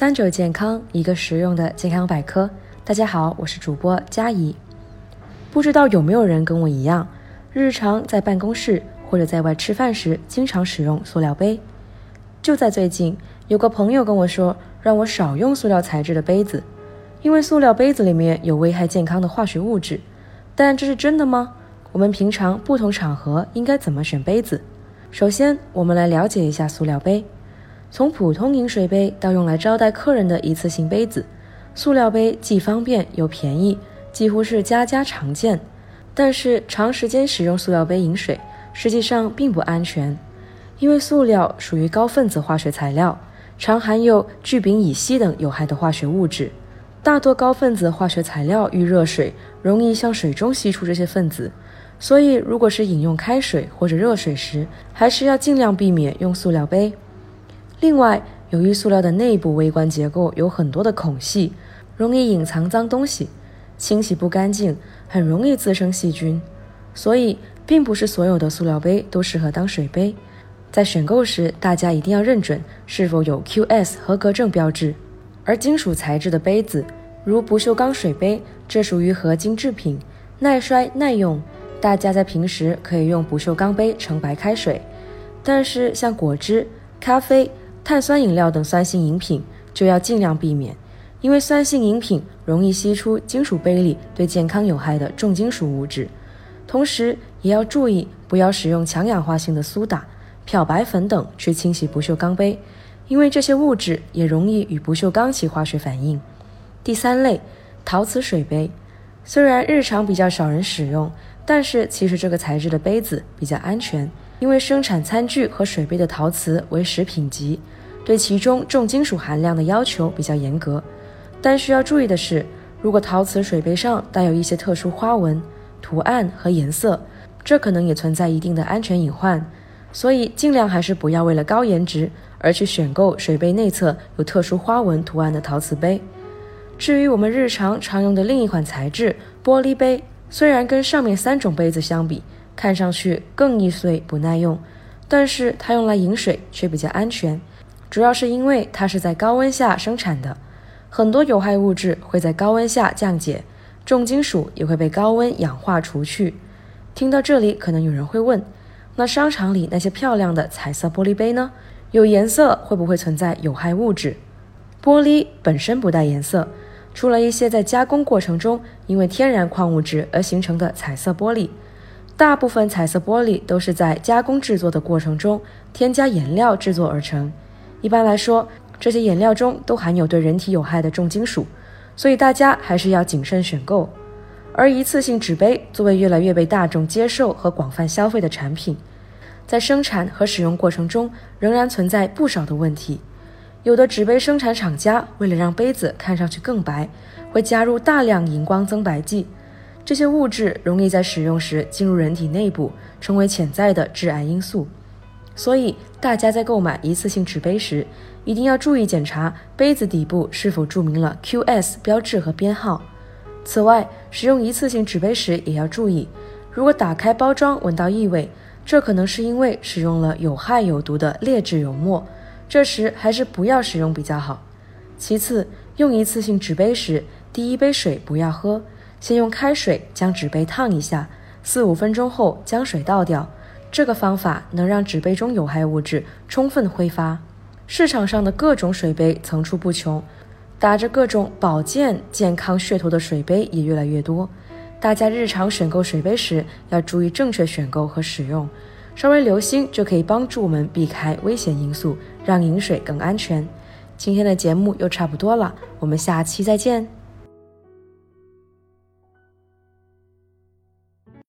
三者健康，一个实用的健康百科。大家好，我是主播佳怡。不知道有没有人跟我一样，日常在办公室或者在外吃饭时，经常使用塑料杯。就在最近，有个朋友跟我说，让我少用塑料材质的杯子，因为塑料杯子里面有危害健康的化学物质。但这是真的吗？我们平常不同场合应该怎么选杯子？首先，我们来了解一下塑料杯。从普通饮水杯到用来招待客人的一次性杯子，塑料杯既方便又便宜，几乎是家家常见。但是长时间使用塑料杯饮水，实际上并不安全，因为塑料属于高分子化学材料，常含有聚丙乙烯等有害的化学物质。大多高分子化学材料遇热水，容易向水中析出这些分子，所以如果是饮用开水或者热水时，还是要尽量避免用塑料杯。另外，由于塑料的内部微观结构有很多的孔隙，容易隐藏脏东西，清洗不干净，很容易滋生细菌，所以并不是所有的塑料杯都适合当水杯。在选购时，大家一定要认准是否有 QS 合格证标志。而金属材质的杯子，如不锈钢水杯，这属于合金制品，耐摔耐用，大家在平时可以用不锈钢杯盛白开水。但是像果汁、咖啡。碳酸饮料等酸性饮品就要尽量避免，因为酸性饮品容易吸出金属杯里对健康有害的重金属物质。同时也要注意不要使用强氧化性的苏打、漂白粉等去清洗不锈钢杯，因为这些物质也容易与不锈钢起化学反应。第三类，陶瓷水杯，虽然日常比较少人使用，但是其实这个材质的杯子比较安全。因为生产餐具和水杯的陶瓷为食品级，对其中重金属含量的要求比较严格。但需要注意的是，如果陶瓷水杯上带有一些特殊花纹、图案和颜色，这可能也存在一定的安全隐患。所以尽量还是不要为了高颜值而去选购水杯内侧有特殊花纹图案的陶瓷杯。至于我们日常常用的另一款材质玻璃杯，虽然跟上面三种杯子相比，看上去更易碎不耐用，但是它用来饮水却比较安全，主要是因为它是在高温下生产的，很多有害物质会在高温下降解，重金属也会被高温氧化除去。听到这里，可能有人会问，那商场里那些漂亮的彩色玻璃杯呢？有颜色会不会存在有害物质？玻璃本身不带颜色，除了一些在加工过程中因为天然矿物质而形成的彩色玻璃。大部分彩色玻璃都是在加工制作的过程中添加颜料制作而成。一般来说，这些颜料中都含有对人体有害的重金属，所以大家还是要谨慎选购。而一次性纸杯作为越来越被大众接受和广泛消费的产品，在生产和使用过程中仍然存在不少的问题。有的纸杯生产厂家为了让杯子看上去更白，会加入大量荧光增白剂。这些物质容易在使用时进入人体内部，成为潜在的致癌因素。所以，大家在购买一次性纸杯时，一定要注意检查杯子底部是否注明了 QS 标志和编号。此外，使用一次性纸杯时也要注意，如果打开包装闻到异味，这可能是因为使用了有害有毒的劣质油墨，这时还是不要使用比较好。其次，用一次性纸杯时，第一杯水不要喝。先用开水将纸杯烫一下，四五分钟后将水倒掉。这个方法能让纸杯中有害物质充分挥发。市场上的各种水杯层出不穷，打着各种保健、健康噱头的水杯也越来越多。大家日常选购水杯时要注意正确选购和使用，稍微留心就可以帮助我们避开危险因素，让饮水更安全。今天的节目又差不多了，我们下期再见。